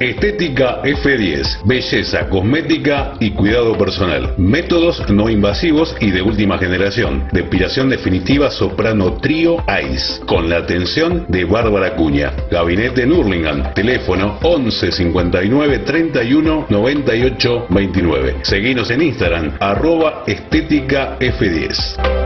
Estética F10, belleza cosmética y cuidado personal. Métodos no invasivos y de última generación. Depilación definitiva soprano trío ICE, con la atención de Bárbara Cuña. Gabinete en Hurlingham, teléfono 11 59 31 98 29. Seguinos en Instagram, arroba estética F10.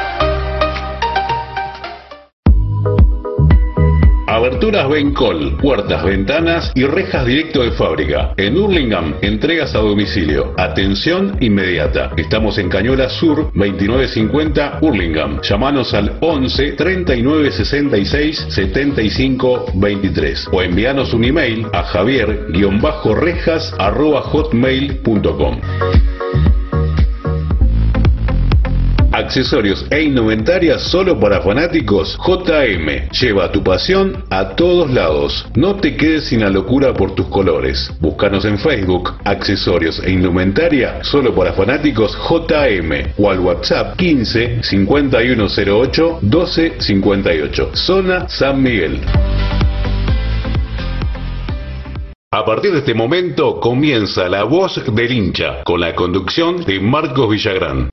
Aberturas Bencol, puertas, ventanas y rejas directo de fábrica. En Hurlingham, entregas a domicilio. Atención inmediata. Estamos en Cañola Sur, 2950 Hurlingham. Llámanos al 11 39 66 75 23 o envíanos un email a javier-rejas. Accesorios e indumentaria solo para fanáticos, JM. Lleva tu pasión a todos lados. No te quedes sin la locura por tus colores. Búscanos en Facebook, accesorios e indumentaria solo para fanáticos JM o al WhatsApp 15 5108 1258. Zona San Miguel. A partir de este momento comienza La Voz del Hincha, con la conducción de Marcos Villagrán.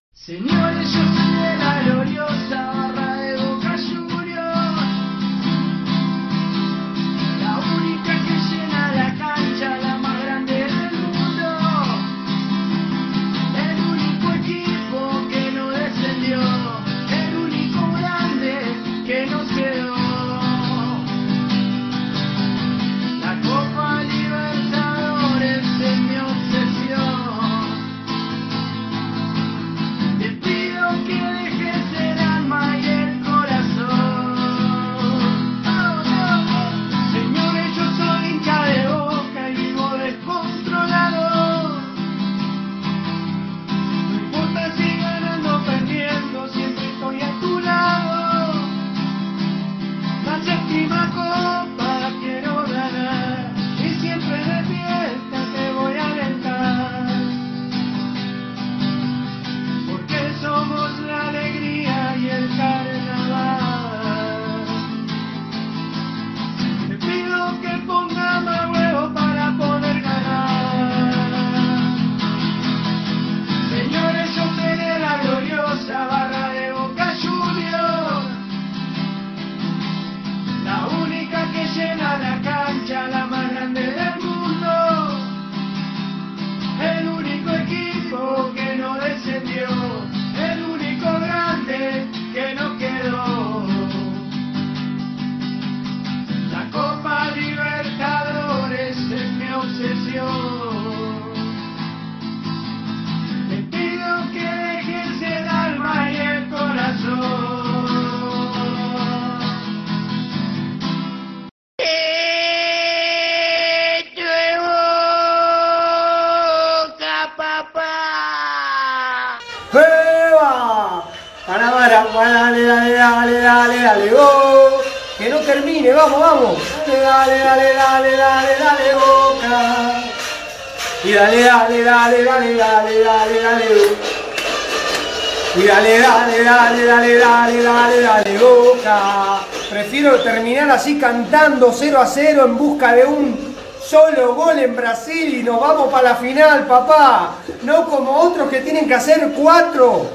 Prefiero terminar así cantando 0 a 0 en busca de un Solo gol en Brasil y nos vamos para la final, papá. No como otros que tienen que hacer cuatro.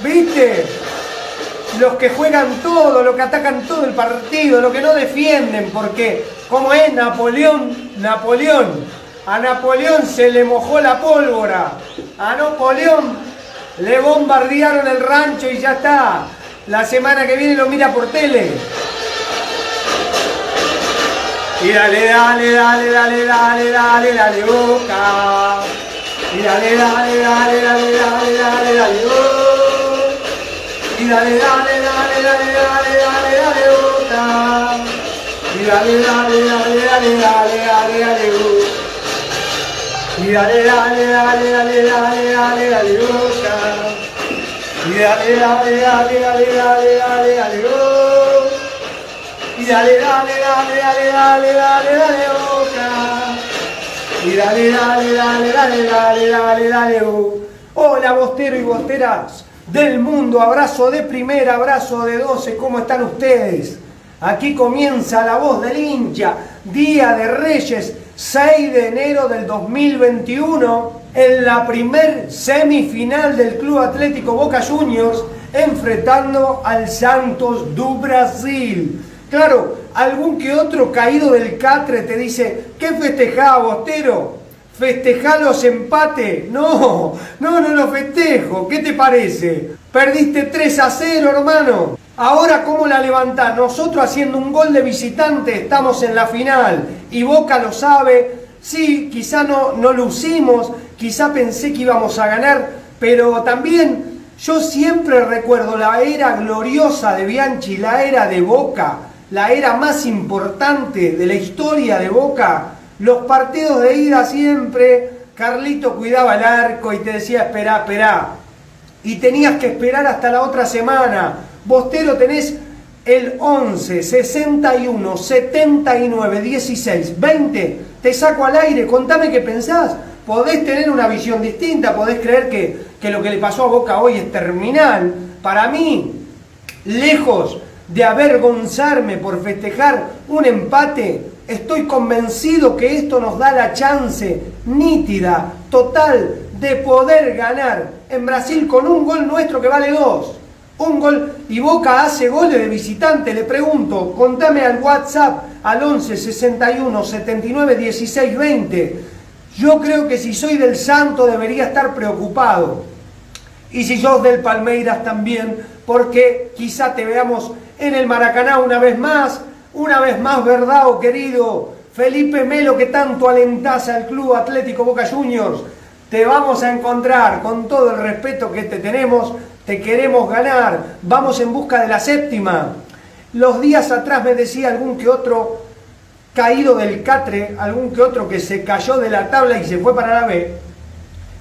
¿Viste? Los que juegan todo, los que atacan todo el partido, los que no defienden, porque como es Napoleón, Napoleón, a Napoleón se le mojó la pólvora. A Napoleón le bombardearon el rancho y ya está. La semana que viene lo mira por tele. Y dale, dale, dale, dale, dale, dale, dale, boca. Y dale, dale, dale, dale, dale, dale, dale, boca. Dale, dale, dale, dale, dale, dale, dale, boca. Y dale, dale, dale, dale, dale, dale, dale. Y dale, dale, dale, dale, dale, dale, dale, boca. Y dale, dale, dale, dale, dale, dale, dale. Y dale, dale, dale, dale, dale, dale, dale, boca. Y dale, dale, dale, dale, dale, dale, dale. Hola, bostero y bosteras del mundo. Abrazo de primera, abrazo de doce. ¿Cómo están ustedes? Aquí comienza la voz del hincha. Día de Reyes, 6 de enero del 2021. En la primer semifinal del Club Atlético Boca Juniors, enfrentando al Santos do Brasil. Claro, algún que otro caído del catre te dice, ¿qué festejaba, Bostero? ¿Festejá los empates? No, no, no lo festejo. ¿Qué te parece? Perdiste 3 a 0, hermano. Ahora, ¿cómo la levantás? Nosotros haciendo un gol de visitante estamos en la final y Boca lo sabe. Sí, quizá no, no lo hicimos, quizá pensé que íbamos a ganar, pero también yo siempre recuerdo la era gloriosa de Bianchi, la era de Boca la era más importante de la historia de Boca, los partidos de ida siempre, Carlito cuidaba el arco y te decía, espera, espera. Y tenías que esperar hasta la otra semana. Bostero tenés el 11, 61, 79, 16, 20. Te saco al aire, contame qué pensás. Podés tener una visión distinta, podés creer que, que lo que le pasó a Boca hoy es terminal. Para mí, lejos de avergonzarme por festejar un empate, estoy convencido que esto nos da la chance nítida, total, de poder ganar en Brasil con un gol nuestro que vale dos. Un gol y Boca hace goles de visitante. Le pregunto, contame al WhatsApp al 11 61 79 16 20. Yo creo que si soy del Santo debería estar preocupado. Y si sos del Palmeiras también, porque quizá te veamos en el Maracaná una vez más, una vez más, ¿verdad, oh querido? Felipe Melo, que tanto alentás al Club Atlético Boca Juniors, te vamos a encontrar con todo el respeto que te tenemos, te queremos ganar, vamos en busca de la séptima. Los días atrás me decía algún que otro caído del catre, algún que otro que se cayó de la tabla y se fue para la B.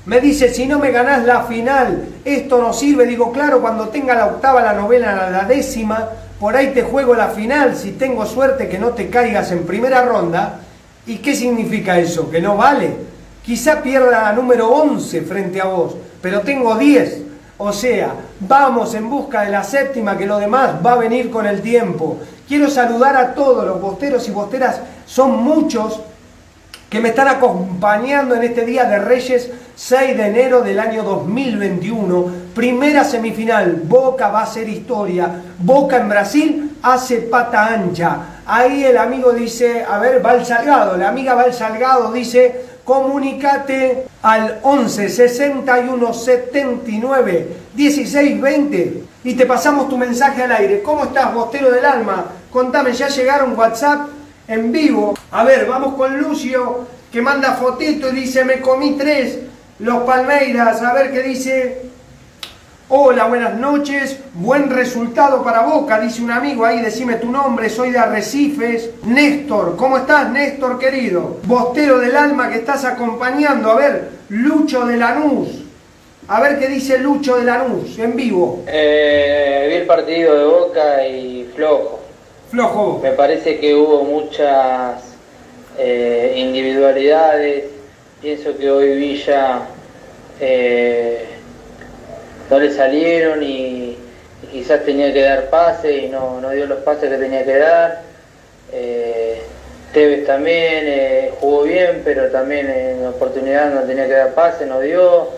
Me dice, si no me ganás la final, esto no sirve. Digo, claro, cuando tenga la octava, la novena, la décima, por ahí te juego la final si tengo suerte que no te caigas en primera ronda. ¿Y qué significa eso? Que no vale. Quizá pierda la número 11 frente a vos, pero tengo 10. O sea, vamos en busca de la séptima, que lo demás va a venir con el tiempo. Quiero saludar a todos los bosteros y bosteras, son muchos que me están acompañando en este día de Reyes 6 de enero del año 2021. Primera semifinal, Boca va a ser historia. Boca en Brasil hace pata ancha. Ahí el amigo dice, a ver, Val Salgado, la amiga Val Salgado dice, comunicate al 11 61 79 16 20 y te pasamos tu mensaje al aire. ¿Cómo estás, Bostero del Alma? Contame, ya llegaron WhatsApp en vivo. A ver, vamos con Lucio, que manda fotito y dice, me comí tres, los Palmeiras. A ver qué dice. Hola, buenas noches. Buen resultado para Boca, dice un amigo ahí. Decime tu nombre, soy de Arrecifes. Néstor, ¿cómo estás, Néstor querido? Bostero del alma que estás acompañando. A ver, Lucho de Lanús. A ver qué dice Lucho de Lanús en vivo. Eh, vi el partido de Boca y flojo. Me parece que hubo muchas eh, individualidades. Pienso que hoy Villa eh, no le salieron y, quizás tenía que dar pases y no, no, dio los pases que tenía que dar. Eh, Tevez también jugó bien, pero también en la oportunidad no tenía que dar pase, no dio.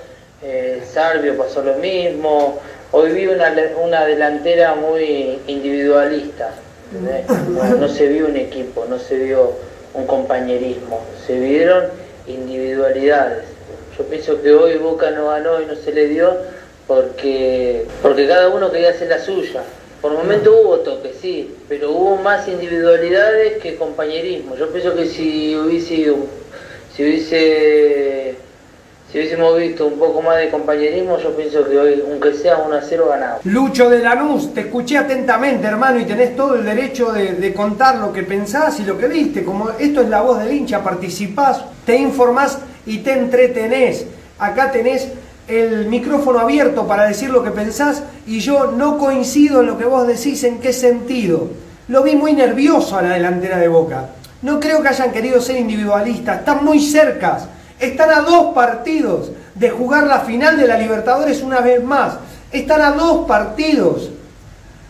Sarbio pasó lo mismo. Hoy vi una, una delantera muy individualista. No, se vio un equipo, no se vio un compañerismo, se vieron individualidades. Yo pienso que hoy Boca no ganó y no se le dio porque, porque cada uno quería hacer la suya. Por momento hubo toque, sí, pero hubo más individualidades que compañerismo. Yo pienso que si hubiese, si hubiésemos visto un poco más de compañerismo, yo pienso que hoy, aunque sea 1 a 0, ganado. Lucho de Lanús, te escuché atentamente, hermano, y tenés todo el derecho de, de, contar lo que pensás y lo que viste. Como esto es la voz del hincha, participás, te informás y te entretenés. Acá tenés el micrófono abierto para decir lo que pensás y yo no coincido en lo que vos decís en qué sentido. Lo vi muy nervioso a la delantera de Boca. No creo que hayan querido ser individualistas, están muy cercas. Están a dos partidos de jugar la final de la Libertadores una vez más. Están a dos partidos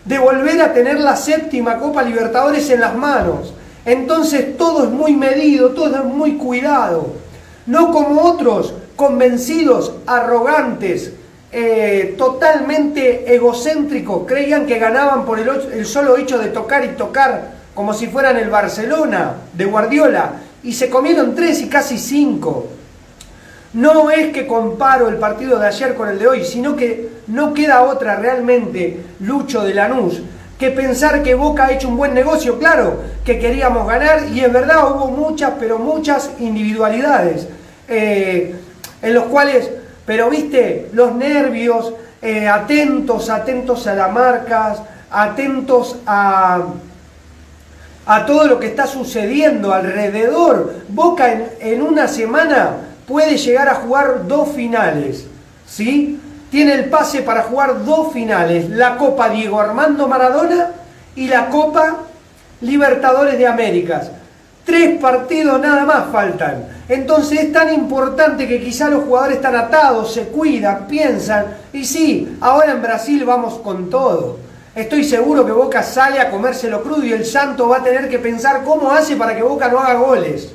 de volver a tener la séptima Copa Libertadores en las manos. Entonces todo es muy medido, todo es muy cuidado. No como otros convencidos, arrogantes, eh, totalmente egocéntricos, creían que ganaban por el, el, solo hecho de tocar y tocar como si fueran el Barcelona de Guardiola, y se comieron tres y casi cinco. No es que comparo el partido de ayer con el de hoy, sino que no queda otra realmente, Lucho de Lanús, que pensar que Boca ha hecho un buen negocio, claro, que queríamos ganar, y es verdad, hubo muchas, pero muchas individualidades. Eh, en los cuales, pero viste, los nervios, eh, atentos, atentos a las marcas, atentos a, a todo lo que está sucediendo alrededor. Boca en, en una semana puede llegar a jugar dos finales, ¿sí? Tiene el pase para jugar dos finales, la Copa Diego Armando Maradona y la Copa Libertadores de Américas. Tres partidos nada más faltan. Entonces es tan importante que quizá los jugadores están atados, se cuidan, piensan. Y sí, ahora en Brasil vamos con todo. Estoy seguro que Boca sale a comérselo crudo y el Santo va a tener que pensar cómo hace para que Boca no haga goles.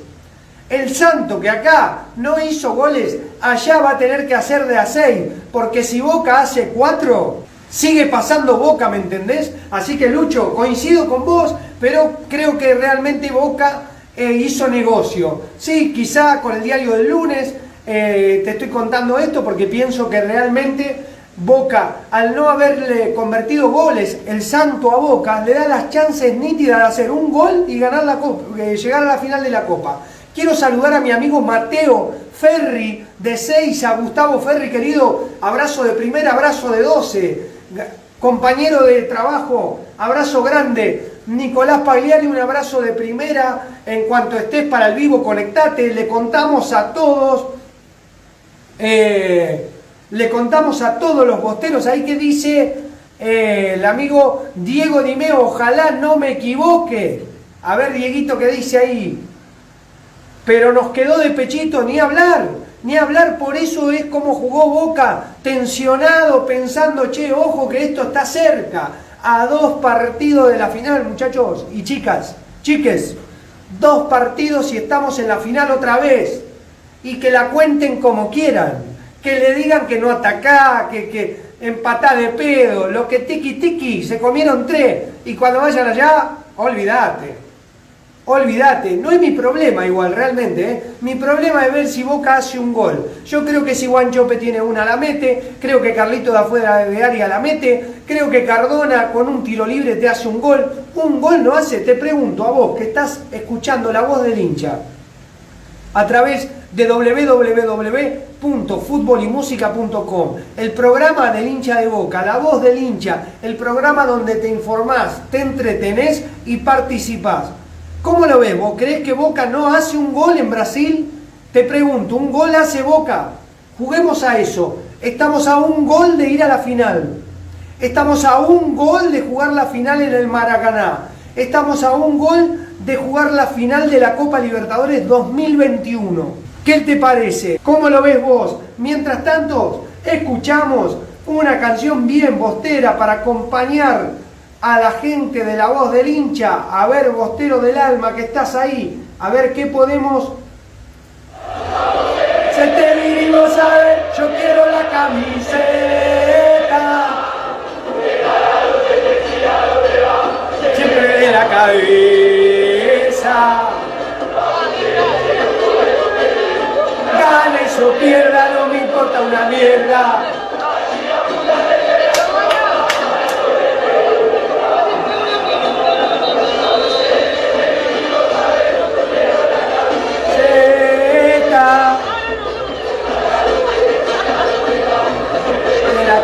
El Santo que acá no hizo goles, allá va a tener que hacer de a seis. Porque si Boca hace cuatro, sigue pasando Boca, ¿me entendés? Así que Lucho, coincido con vos, pero creo que realmente Boca eh, hizo negocio. Sí, quizá con el diario del lunes eh, te estoy contando esto porque pienso que realmente Boca, al no haberle convertido goles el santo a Boca, le da las chances nítidas de hacer un gol y ganar la copa, eh, llegar a la final de la Copa. Quiero saludar a mi amigo Mateo Ferri de 6, a Gustavo Ferri, querido, abrazo de primera, abrazo de 12, compañero de trabajo, abrazo grande. Nicolás Pagliari, un abrazo de primera. En cuanto estés para el vivo, conectate. Le contamos a todos. Eh, le contamos a todos los bosteros ahí que dice eh, el amigo Diego Dimeo, ojalá no me equivoque. A ver, Dieguito, ¿qué dice ahí? Pero nos quedó de pechito, ni hablar, ni hablar, por eso es como jugó Boca, tensionado, pensando, che, ojo que esto está cerca a dos partidos de la final, muchachos y chicas, chiques. Dos partidos y estamos en la final otra vez. Y que la cuenten como quieran. Que le digan que no atacá, que, que empatá de pedo, lo que tiki tiki, se comieron tres. Y cuando vayan allá, olvídate. Olvídate, no es mi problema igual, realmente. ¿eh? Mi problema es ver si Boca hace un gol. Yo creo que si Juan Chope tiene una, la mete. Creo que Carlito de afuera de área la mete. Creo que Cardona con un tiro libre te hace un gol. Un gol no hace, te pregunto a vos que estás escuchando la voz del hincha. A través de www.futbolymusica.com, el programa del hincha de Boca, la voz del hincha, el programa donde te informás, te entretenés y participás. ¿Cómo lo ves? ¿Vos crees que Boca no hace un gol en Brasil? Te pregunto, ¿un gol hace Boca? Juguemos a eso. Estamos a un gol de ir a la final. Estamos a un gol de jugar la final en el Maracaná. Estamos a un gol de jugar la final de la Copa Libertadores 2021. ¿Qué te parece? ¿Cómo lo ves vos? Mientras tanto, escuchamos una canción bien bostera para acompañar a la gente de la voz del hincha, a ver, Bostero del alma, que estás ahí, a ver qué podemos... Se te vinimos a ver, yo quiero la camiseta. Siempre de la cabeza. Gane o pierda, no me importa una mierda.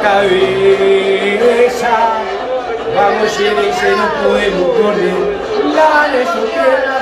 Cabeza. Vamos dice no podemos correr, dale su tierra.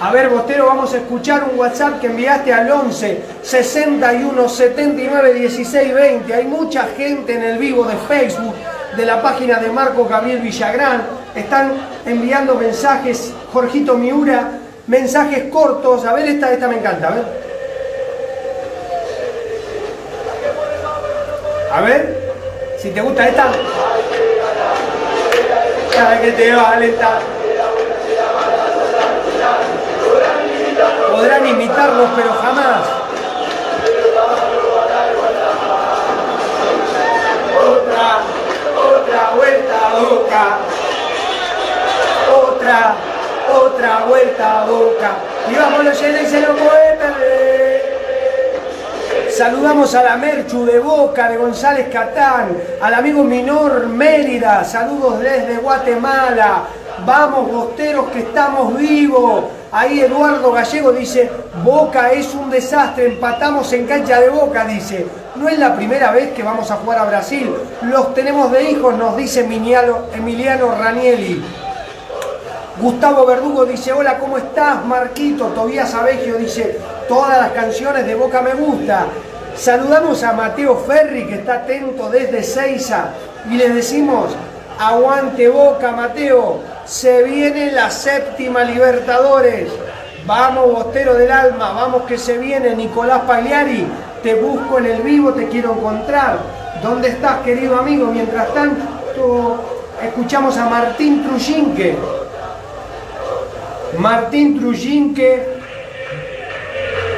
A ver, Bostero, vamos a escuchar un WhatsApp que enviaste al 11 61 79 16 20. Hay mucha gente en el vivo de Facebook, de la página de Marco Gabriel Villagrán. Están enviando mensajes, Jorgito Miura, mensajes cortos. A ver, esta, esta me encanta, a ver. A ver, si te gusta esta. Para que te va a podrán imitarlos, pero jamás. A la Merchu de Boca, de González Catán, al amigo Minor Mérida, saludos desde Guatemala. Vamos, bosteros, que estamos vivos. Ahí Eduardo Gallego dice, Boca es un desastre, empatamos en cancha de Boca, dice. No es la primera vez que vamos a jugar a Brasil. Los tenemos de hijos, nos dice Emiliano, Emiliano Ranielli. Gustavo Verdugo dice, hola, ¿cómo estás? Marquito, Tobías Abegio dice, todas las canciones de Boca me gusta. Saludamos a Mateo Ferri, que está atento desde Seiza, y le decimos, aguante Boca, Mateo. Se viene la séptima Libertadores. Vamos, Bostero del Alma, vamos que se viene Nicolás Pagliari. Te busco en el vivo, te quiero encontrar. ¿Dónde estás, querido amigo? Mientras tanto, escuchamos a Martín Trujinque. Martín Trujinque.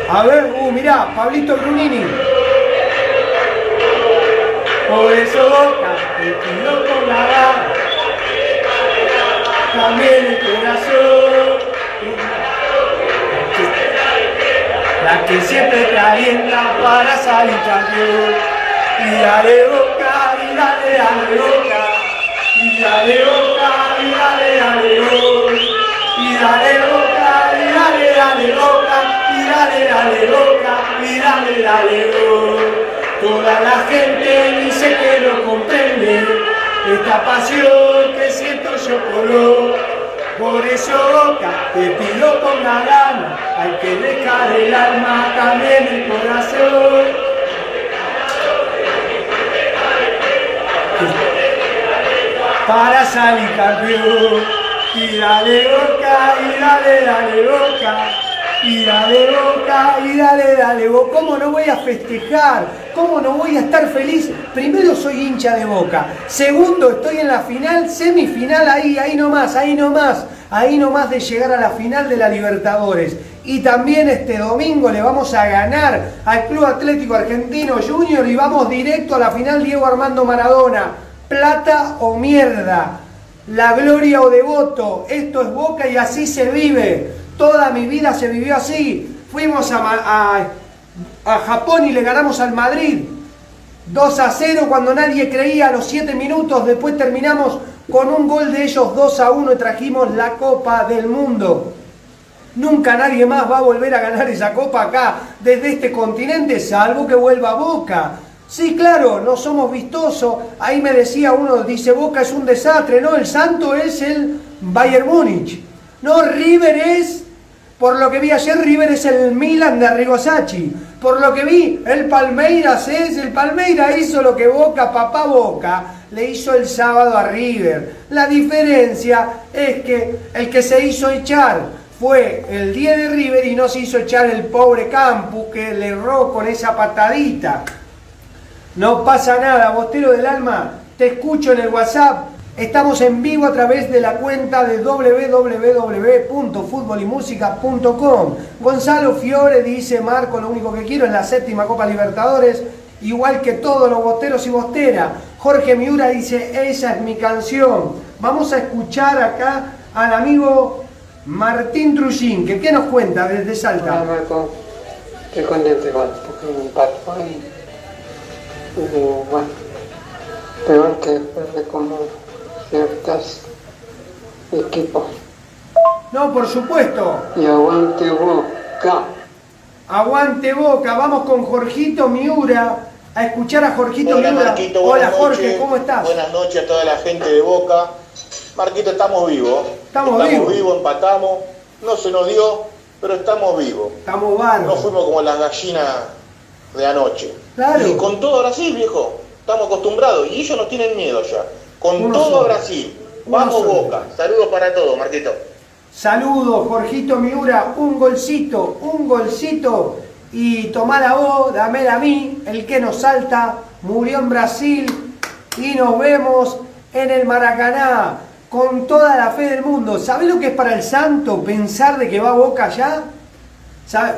A ver, uh, mirá, Pablito Brunini. Por eso Boca, te con la también el corazón. La que siempre te alienta para salir campeón. Y dale boca, y dale, dale boca. Y dale boca, y dale, dale boca. Y dale boca, y dale, dale boca. Y dale, dale boca, y dale, dale boca. Toda la gente dice que no comprende esta pasión que siento yo por vos. Por eso te pido con la gana, hay que dejar el alma también el corazón. Para salir campeón, y dale boca, y dale, dale boca. Y dale boca, y dale, dale boca. ¿Cómo no voy a festejar? ¿Cómo no voy a estar feliz? Primero soy hincha de boca. Segundo, estoy en la final, semifinal ahí, ahí nomás, ahí nomás. Ahí nomás de llegar a la final de la Libertadores. Y también este domingo le vamos a ganar al Club Atlético Argentino Junior y vamos directo a la final Diego Armando Maradona. Plata o mierda. La gloria o devoto. Esto es boca y así se vive. Toda mi vida se vivió así. Fuimos a, Japón y le ganamos al Madrid. 2 a 0 cuando nadie creía a los 7 minutos. Después terminamos con un gol de ellos 2 a 1 y trajimos la Copa del Mundo. Nunca nadie más va a volver a ganar esa copa acá, desde este continente, salvo que vuelva a Boca. Sí, claro, no somos vistosos. Ahí me decía uno, dice Boca es un desastre. No, el santo es el Bayern Múnich. No, River es por lo que vi ayer, River es el Milan de Arrigo Por lo que vi, el Palmeiras es, el Palmeiras hizo lo que Boca, papá Boca. le hizo el sábado a River. La diferencia es que el que se hizo echar fue el día de River y no se hizo echar el pobre Campus que le erró con esa patadita. No pasa nada, Bostero del Alma, te escucho en el WhatsApp. Estamos en vivo a través de la cuenta de www.futbolymusica.com. Gonzalo Fiore dice, Marco, lo único que quiero es la séptima Copa Libertadores, igual que todos los bosteros y bosteras. Jorge Miura dice, esa es mi canción. Vamos a escuchar acá al amigo Martín Trujín, que qué nos cuenta desde Salta. Marco, estoy contento igual, porque impacto ahí. Y bueno, peor que de como ciertos equipos. No, por supuesto. Y aguante boca. Aguante boca, vamos con Jorgito Miura a escuchar a Jorgito Hola Miura. Marquito, Hola Jorge, noches. ¿cómo estás? Buenas noches a toda la gente de Boca. Marquito, estamos vivos. Estamos vivos. empatamos. No se nos dio, pero estamos vivos. Estamos No bárbaros. fuimos como las gallinas de anoche. Claro. Y con todo Brasil, viejo. Estamos acostumbrados. Y ellos no tienen miedo ya. Con Uno todo solo. Brasil. Uno Vamos solo. Boca. Saludos para todos, Marquito. Saludos, Jorgito Miura, un golcito, un golcito. Y tomala vos, dámela a mí, el que nos salta, murió en Brasil y nos vemos en el Maracaná con toda la fe del mundo. ¿Sabés lo que es para el santo pensar de que va a Boca allá? ¿Sabe?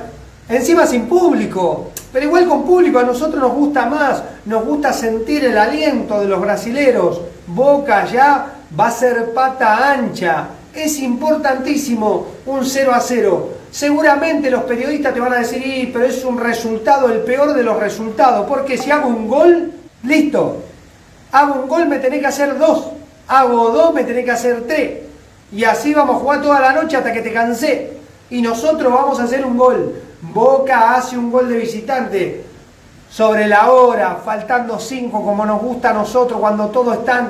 Encima sin público, pero igual con público a nosotros nos gusta más, nos gusta sentir el aliento de los brasileros. Boca ya va a ser pata ancha, es importantísimo un 0 a 0. Seguramente los periodistas te van a decir, "Y, pero es un resultado, el peor de los resultados, porque si hago un gol, listo, hago un gol me tenés que hacer dos, hago dos me tenés que hacer tres. Y así vamos a jugar toda la noche hasta que te cansé. Y nosotros vamos a hacer un gol. Boca hace un gol de visitante sobre la hora, faltando cinco como nos gusta a nosotros cuando todos están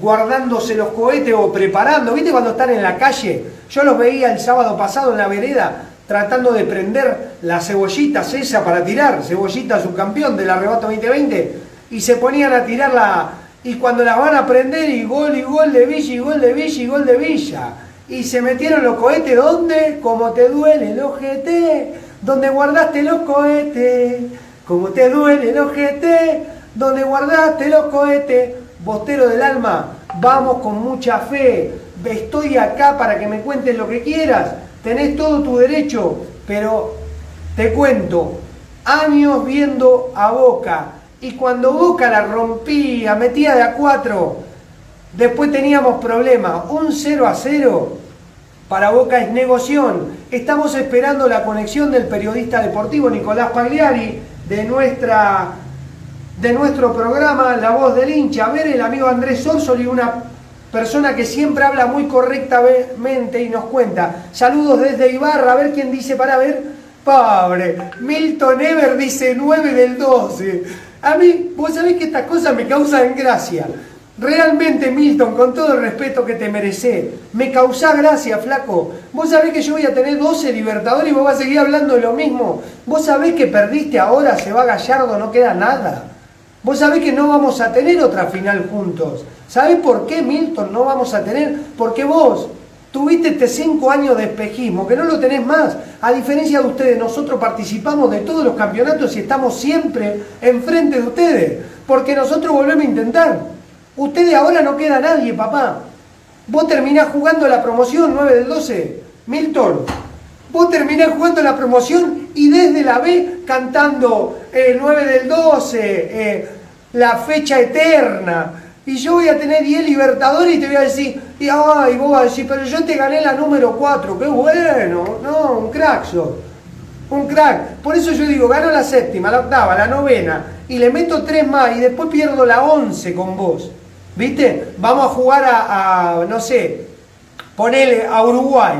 guardándose los cohetes o preparando. ¿Viste cuando están en la calle? Yo los veía el sábado pasado en la vereda tratando de prender las cebollitas esa para tirar, cebollita subcampeón del arrebato 2020, y se ponían a tirarla, y cuando las van a prender, y gol, y gol de Villa, y gol de Villa, y gol de Villa. Y se metieron los cohetes, ¿dónde? Como te duele el ojete, donde guardaste los cohetes, como te duele el ojete, donde guardaste los cohetes, bostero del alma, vamos con mucha fe, estoy acá para que me cuentes lo que quieras, tenés todo tu derecho, pero te cuento, años viendo a Boca, y cuando Boca la rompía, metía de a cuatro, después teníamos problemas, un 0 a 0 para Boca es negoción. Estamos esperando la conexión del periodista deportivo Nicolás Pagliari de nuestra de nuestro programa La Voz del Hincha. A ver, el amigo Andrés Orsoli, una persona que siempre habla muy correctamente y nos cuenta. Saludos desde Ibarra, a ver quién dice para ver. Pobre, Milton Ever dice 9 del 12. A mí, vos sabés que estas cosas me causan gracia. Realmente, Milton, con todo el respeto que te mereces, me causa gracia, flaco. Vos sabés que yo voy a tener 12 Libertadores y vos vas a seguir hablando de lo mismo. Vos sabés que perdiste ahora, se va Gallardo, no queda nada. Vos sabés que no vamos a tener otra final juntos. ¿Sabés por qué, Milton, no vamos a tener? Porque vos tuviste este cinco años de espejismo, que no lo tenés más. A diferencia de ustedes, nosotros participamos de todos los campeonatos y estamos siempre enfrente de ustedes. Porque nosotros volvemos a intentar. Ustedes ahora no queda nadie, papá. Vos terminás jugando la promoción 9 del 12. Milton, vos terminás jugando la promoción y desde la B cantando el 9 del 12, eh, la fecha eterna. Y yo voy a tener 10 libertadores y te voy a decir, y ay, vos vas a decir, pero yo te gané la número 4, qué bueno, no, un crack sos. Un crack. Por eso yo digo, gano la séptima, la octava, la novena, y le meto tres más y después pierdo la 11 con vos. ¿Viste? Vamos a jugar a, no sé, ponele a Uruguay.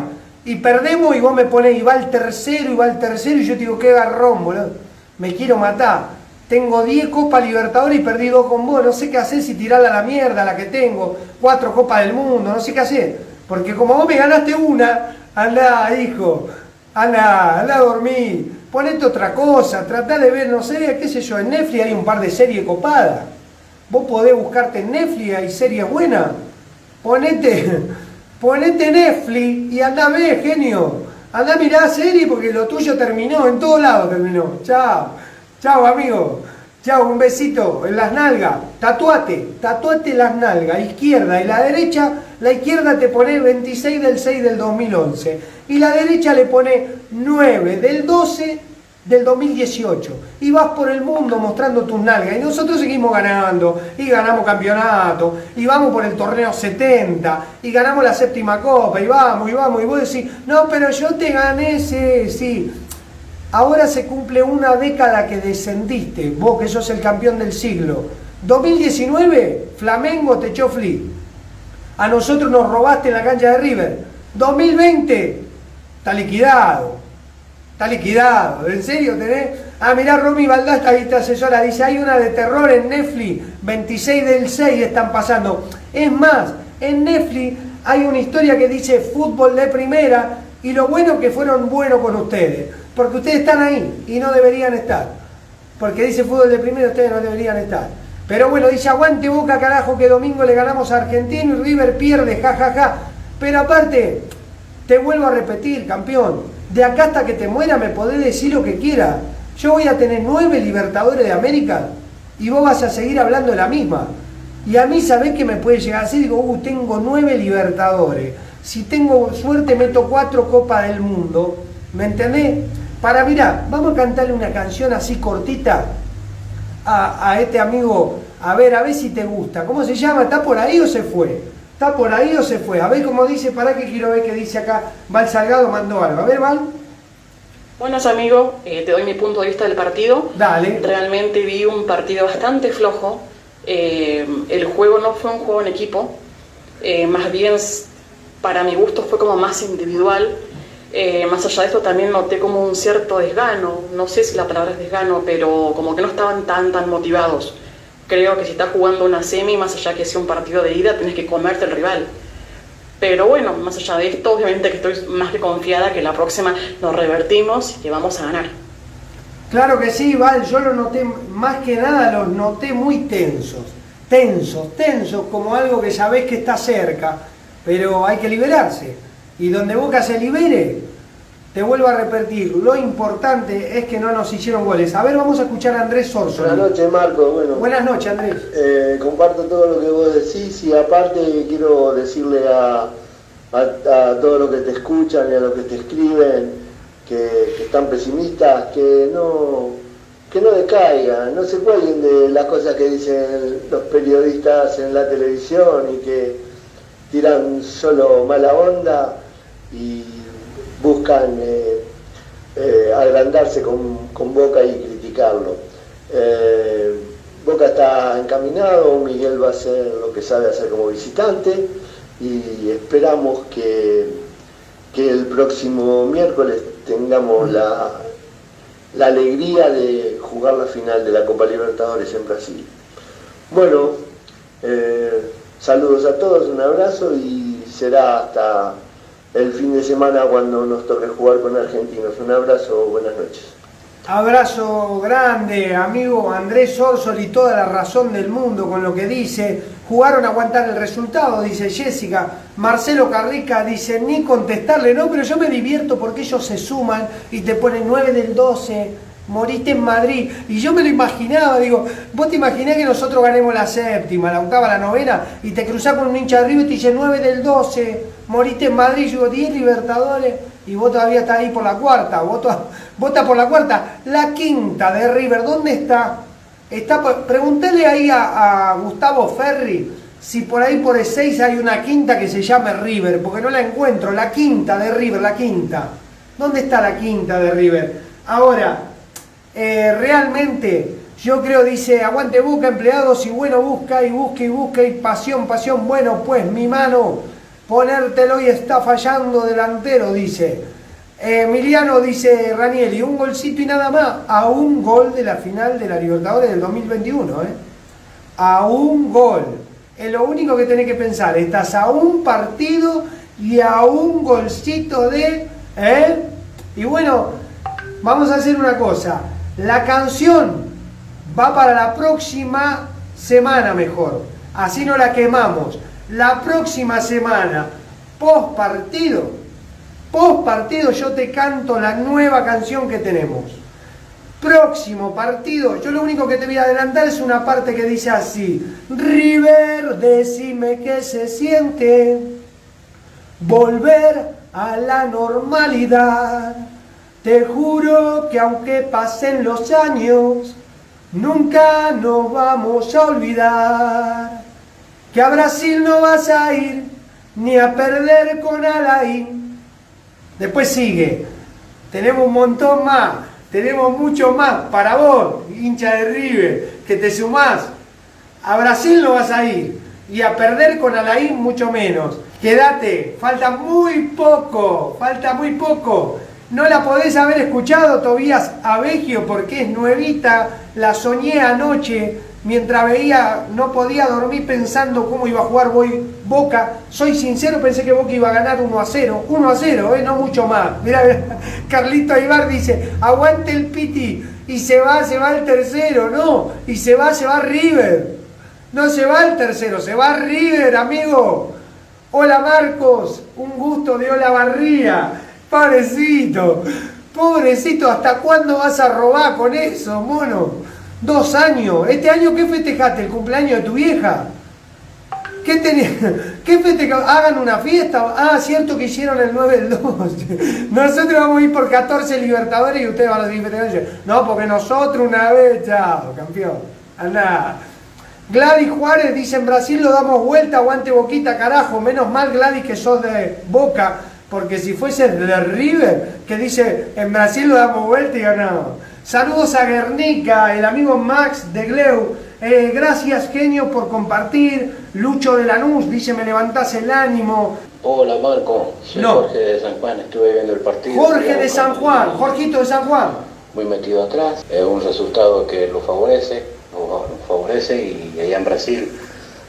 Y perdemos y vos me ponés, y va el tercero, y va el tercero, y yo te digo, qué garrón, boludo. Me quiero matar. Tengo 10 Copas Libertadores y perdí dos con vos. No sé qué hacer si tirarla a la mierda, la que tengo. Cuatro Copas del Mundo, no sé qué hacer. Porque como vos me ganaste una, anda, hijo, anda, anda a dormir. Ponete otra cosa, tratá de ver, no sé, qué sé yo, en Netflix hay un par de series copadas. Vos podés buscarte en Netflix, hay series buenas. Ponete, ponete Netflix y anda a ver, genio. Anda a mirar serie porque lo tuyo terminó, en todos lados terminó. Chao, chao amigo. Chao, un besito en las nalgas. Tatuate, tatuate las nalgas, izquierda y la derecha. La izquierda te pone 26 del 6 del 2011 y la derecha le pone 9 del 12 del 2018 y vas por el mundo mostrando tus nalgas y nosotros seguimos ganando y ganamos campeonato y vamos por el torneo 70 y ganamos la séptima copa y vamos y vamos y vos decís, no, pero yo te gané, sí, sí. Ahora se cumple una década que descendiste, vos que sos el campeón del siglo. 2019, Flamengo te echó fli. A nosotros nos robaste en la cancha de River. 2020, está liquidado Está liquidado. ¿En serio tenés? Ah, mirá, Romy Valdás, esta asesora, dice, hay una de terror en Netflix, 26 del 6 están pasando. Es más, en Netflix hay una historia que dice fútbol de primera y lo bueno que fueron buenos con ustedes, porque ustedes están ahí y no deberían estar. Porque dice fútbol de primera, ustedes no deberían estar. Pero bueno, dice, aguante boca carajo que domingo le ganamos a Argentina y River pierde, jajaja. Ja, ja. Pero aparte, te vuelvo a repetir, campeón, de acá hasta que te muera me podés decir lo que quiera. Yo voy a tener nueve Libertadores de América y vos vas a seguir hablando la misma. Y a mí, ¿sabés que me puede llegar así? Digo, uh, tengo nueve Libertadores. Si tengo suerte, meto cuatro Copas del Mundo. ¿Me entendés? Para, mira, vamos a cantarle una canción así cortita a, a este amigo. A ver, a ver si te gusta. ¿Cómo se llama? ¿Está por ahí o se fue? ¿Está por ahí o se fue? A ver cómo dice, para que quiero ver qué dice acá. Val Salgado mandó algo. A ver, Val. Buenas amigos, eh, te doy mi punto de vista del partido. Dale. Realmente vi un partido bastante flojo. Eh, el juego no fue un juego en equipo. Eh, más bien, para mi gusto, fue como más individual. más allá de esto, también noté como un cierto desgano. No sé si la palabra es desgano, pero como que no estaban tan, tan motivados creo que si estás jugando una semi, más allá que sea un partido de ida, tienes que comerte el rival. Pero bueno, más allá de esto, obviamente que estoy más que confiada que la próxima nos revertimos y que vamos a ganar. Claro que sí, Val, yo lo noté, más que nada los noté muy tensos, tensos, tensos, como algo que sabés que está cerca, pero hay que liberarse. Y donde Boca se libere, te vuelvo a repetir, lo importante es que no nos hicieron goles. A ver, vamos a escuchar a Andrés Sorso. Buenas noches, Marco. Bueno, Buenas noches, Andrés. Eh, comparto todo lo que vos decís y aparte quiero decirle a, a, todos los que te escuchan y a los que te escriben que, están pesimistas, que no, que no decaigan, no se cuelguen de las cosas que dicen los periodistas en la televisión y que tiran solo mala onda y buscan eh, eh, agrandarse con, Boca y criticarlo. Eh, Boca está encaminado, Miguel va a hacer lo que sabe hacer como visitante y esperamos que, el próximo miércoles tengamos la, la alegría de jugar la final de la Copa Libertadores en Brasil. Bueno, saludos a todos, un abrazo y será hasta el fin de semana cuando nos toque jugar con argentinos. Un abrazo, buenas noches. Abrazo grande, amigo Andrés Orsol y toda la razón del mundo con lo que dice. Jugaron a aguantar el resultado, dice Jessica. Marcelo Carrica dice, ni contestarle, no, pero yo me divierto porque ellos se suman y te ponen 9 del 12, moriste en Madrid. Y yo me lo imaginaba, digo, vos te imaginás que nosotros ganemos la séptima, la octava, la novena, y te cruzás con un hincha arriba y te dice 9 del 12 moriste en Madrid, yo digo 10 Libertadores y vos todavía estás ahí por la cuarta, vota, vota por la cuarta. La quinta de River, ¿dónde está? está pregúntale ahí a, Gustavo Ferri si por ahí por el 6 hay una quinta que se llame River, porque no la encuentro, la quinta de River, la quinta. ¿Dónde está la quinta de River? Ahora, eh, realmente yo creo, dice, aguante busca empleados y bueno, busca y busca y busca y pasión, pasión, bueno, pues mi mano ponértelo y está fallando delantero, dice. Emiliano dice Ranieri, un golcito y nada más, a un gol de la final de la Libertadores del 2021, ¿eh? A un gol. Es lo único que tenés que pensar. Estás a un partido y a un golcito de. ¿eh? Y bueno, vamos a hacer una cosa. La canción va para la próxima semana mejor. Así no la quemamos. La próxima semana, post partido, post partido yo te canto la nueva canción que tenemos. Próximo partido, yo lo único que te voy a adelantar es una parte que dice así. River, decime qué se siente volver a la normalidad. Te juro que aunque pasen los años, nunca nos vamos a olvidar. Que a Brasil no vas a ir, ni a perder con Alain. Después sigue, tenemos un montón más, tenemos mucho más para vos, hincha de River, que te sumás. A Brasil no vas a ir, y a perder con Alain mucho menos. Quédate, falta muy poco, falta muy poco. No la podés haber escuchado, Tobías Abegio, porque es nuevita, la soñé anoche mientras veía, no podía dormir pensando cómo iba a jugar Boca. Soy sincero, pensé que Boca iba a ganar 1 a 0. 1 a 0, ¿eh? no mucho más. Mira, Carlito Aybar dice, aguante el Piti y se va, se va el tercero. No, y se va, se va River. No se va el tercero, se va River, amigo. Hola Marcos, un gusto de Hola Barría. Pobrecito, pobrecito, ¿hasta cuándo vas a robar con eso, mono? Dos años. ¿Este año qué festejaste? ¿El cumpleaños de tu vieja? ¿Qué tenías? ¿Qué festejaste? ¿Hagan una fiesta? Ah, cierto que hicieron el 9 del 2. Nosotros vamos a ir por 14 Libertadores y ustedes van a decir, no, porque nosotros una vez, chao, campeón. Anda. Gladys Juárez dice, en Brasil lo damos vuelta, aguante boquita, carajo. Menos mal, Gladys, que sos de Boca, porque si fuese de River, que dice, en Brasil lo damos vuelta y ganamos. Saludos a Guernica, el amigo Max de Gleu. Eh, gracias, genio, por compartir. Lucho de Lanús dice, me levantás el ánimo. Hola, Marco. Soy Jorge de San Juan, estuve viendo el partido. Jorge de San Juan, Jorgito de San Juan. Muy metido atrás, es un resultado que lo favorece nos favorece y allá en Brasil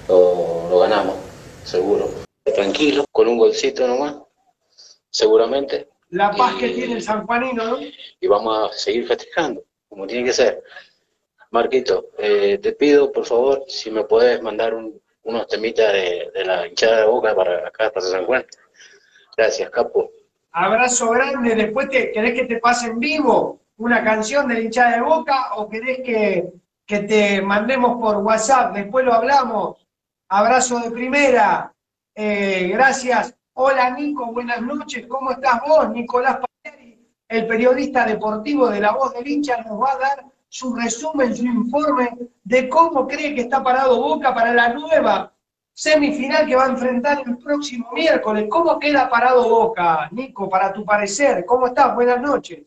lo, ganamos, seguro. Tranquilo, con un golcito nomás, seguramente. La paz que tiene el sanjuanino, ¿no? Y vamos a seguir festejando, como tiene que ser. Marquito, eh, te pido, por favor, si me puedes mandar unos temitas de, la hinchada de boca para acá, para San Juan. Gracias, capo. Abrazo grande. Después, te, ¿querés que te pase en vivo una canción de la hinchada de boca o querés que que te mandemos por WhatsApp, después lo hablamos. Abrazo de primera. Eh, gracias. Hola Nico, buenas noches. ¿Cómo estás vos? Nicolás Palieri, el periodista deportivo de La Voz del Hincha, nos va a dar su resumen, su informe de cómo cree que está parado Boca para la nueva semifinal que va a enfrentar el próximo miércoles. ¿Cómo queda parado Boca, Nico, para tu parecer? ¿Cómo estás? Buenas noches.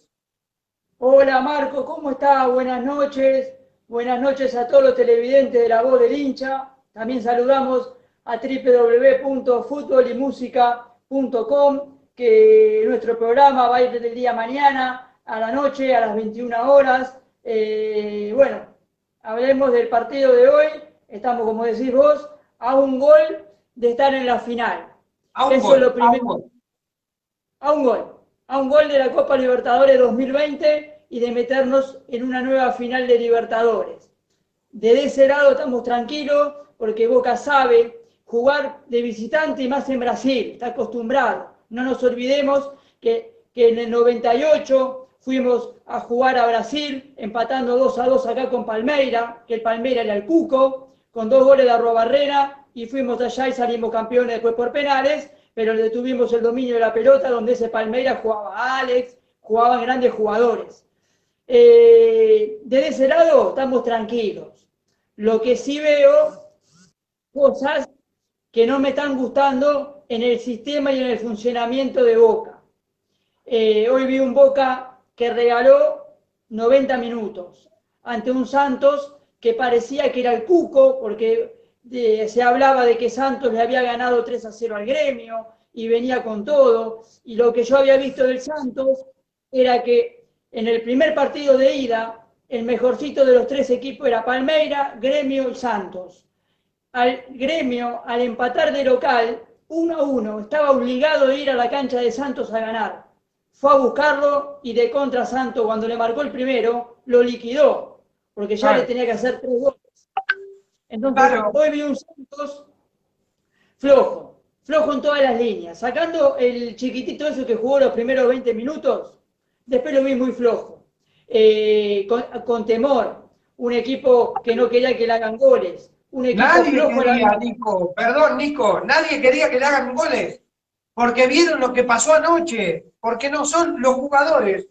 Hola Marco, ¿cómo estás? Buenas noches. Buenas noches a todos los televidentes de la voz del hincha. También saludamos a www.futbolymusica.com, que nuestro programa va a ir desde el día mañana a la noche, a las 21 horas. Eh, bueno, hablemos del partido de hoy. Estamos, como decís vos, a un gol de estar en la final. A un Eso gol, es lo primero. A un gol. A un gol de la Copa Libertadores 2020 y de meternos en una nueva final de Libertadores. De ese lado estamos tranquilos porque Boca sabe jugar de visitante y más en Brasil, está acostumbrado. No nos olvidemos que, que en el 98 fuimos a jugar a Brasil, empatando 2 a 2 acá con Palmeira, que el Palmeira era el Cuco, con dos goles de Arroba Barrera, y fuimos allá y salimos campeones después por penales, pero le tuvimos el dominio de la pelota, donde ese Palmeira jugaba Alex, jugaban grandes jugadores. Eh, de ese lado estamos tranquilos. Lo que sí veo, cosas que no me están gustando en el sistema y en el funcionamiento de Boca. Eh, hoy vi un Boca que regaló 90 minutos ante un Santos que parecía que era el cuco, porque eh, se hablaba de que Santos le había ganado 3 a 0 al gremio y venía con todo. Y lo que yo había visto del Santos era que en el primer partido de ida, el mejorcito de los tres equipos era Palmeira, Gremio y Santos. Al Gremio, al empatar de local, 1 a 1, estaba obligado a ir a la cancha de Santos a ganar. Fue a buscarlo y de contra Santos, cuando le marcó el primero, lo liquidó, porque ya le tenía que hacer tres goles. Entonces, hoy vi un Santos flojo, flojo en todas las líneas. Sacando el chiquitito ese que jugó los primeros 20 minutos, después lo vi muy flojo. Eh, con, temor, un equipo que no quería que le hagan goles. Un equipo nadie quería, Nico, perdón, Nico, nadie quería que le hagan goles, porque vieron lo que pasó anoche, porque no son los jugadores,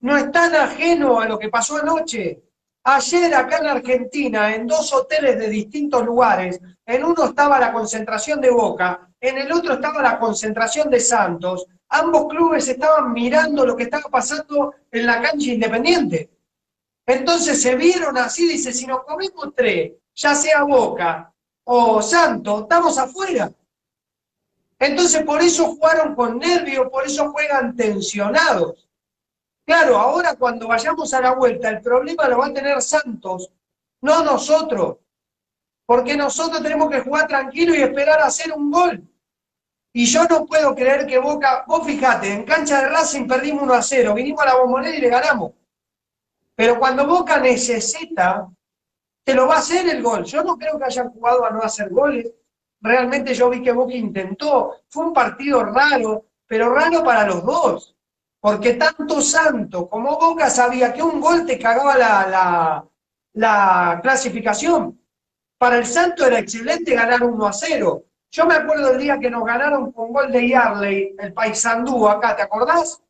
no están ajenos a lo que pasó anoche. Ayer acá en Argentina, en dos hoteles de distintos lugares, en uno estaba la concentración de Boca, en el otro estaba la concentración de Santos. Ambos clubes estaban mirando lo que estaba pasando en la cancha independiente. Entonces se vieron así, dice, si nos comemos tres, ya sea Boca o Santos, estamos afuera. Entonces por eso jugaron con nervios, por eso juegan tensionados. Claro, ahora cuando vayamos a la vuelta, el problema lo va a tener Santos, no nosotros. Porque nosotros tenemos que jugar tranquilo y esperar a hacer un gol. Y yo no puedo creer que Boca, vos fijate, en cancha de Racing perdimos 1 a 0, vinimos a la bombonera y le ganamos. Pero cuando Boca necesita, te lo va a hacer el gol. Yo no creo que hayan jugado a no hacer goles. Realmente yo vi que Boca intentó. Fue un partido raro, pero raro para los dos porque tanto Santo como Boca sabía que un gol te cagaba la, la, clasificación. Para el Santo era excelente ganar 1 a 0. Yo me acuerdo el día que nos ganaron con gol de Yarley, el Paysandú acá, ¿te acordás?